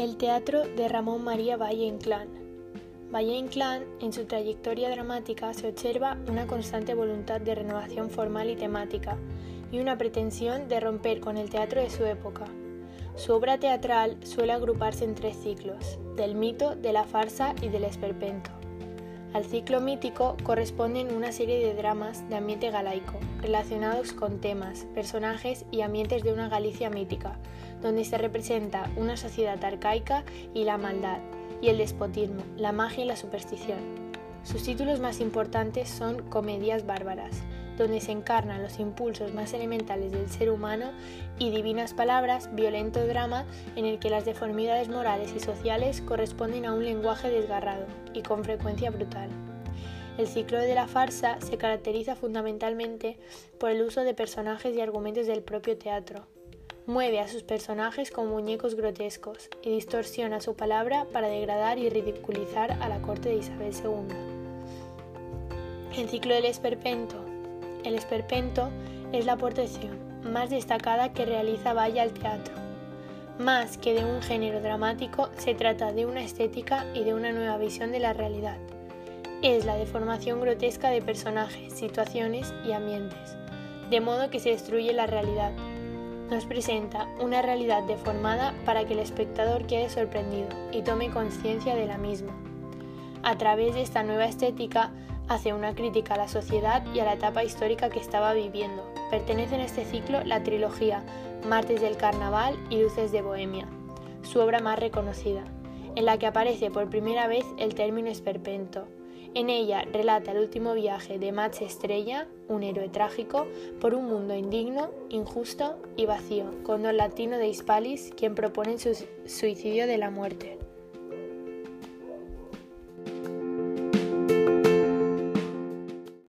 El teatro de Ramón María Valle Inclán. Valle Inclán, en su trayectoria dramática, se observa una constante voluntad de renovación formal y temática, y una pretensión de romper con el teatro de su época. Su obra teatral suele agruparse en tres ciclos, del mito, de la farsa y del esperpento. Al ciclo mítico corresponden una serie de dramas de ambiente galaico, relacionados con temas, personajes y ambientes de una Galicia mítica, donde se representa una sociedad arcaica y la maldad, y el despotismo, la magia y la superstición. Sus títulos más importantes son Comedias bárbaras, donde se encarnan los impulsos más elementales del ser humano, y Divinas Palabras, violento drama en el que las deformidades morales y sociales corresponden a un lenguaje desgarrado y con frecuencia brutal. El ciclo de la farsa se caracteriza fundamentalmente por el uso de personajes y argumentos del propio teatro. Mueve a sus personajes como muñecos grotescos y distorsiona su palabra para degradar y ridiculizar a la corte de Isabel II. El ciclo del esperpento el esperpento es la aportación más destacada que realiza Valle al teatro. Más que de un género dramático, se trata de una estética y de una nueva visión de la realidad. Es la deformación grotesca de personajes, situaciones y ambientes, de modo que se destruye la realidad. Nos presenta una realidad deformada para que el espectador quede sorprendido y tome conciencia de la misma. A través de esta nueva estética, hace una crítica a la sociedad y a la etapa histórica que estaba viviendo. Pertenece en este ciclo la trilogía Martes del Carnaval y Luces de Bohemia, su obra más reconocida, en la que aparece por primera vez el término esperpento. En ella relata el último viaje de Max Estrella, un héroe trágico, por un mundo indigno, injusto y vacío, con don Latino de Hispalis, quien propone su suicidio de la muerte.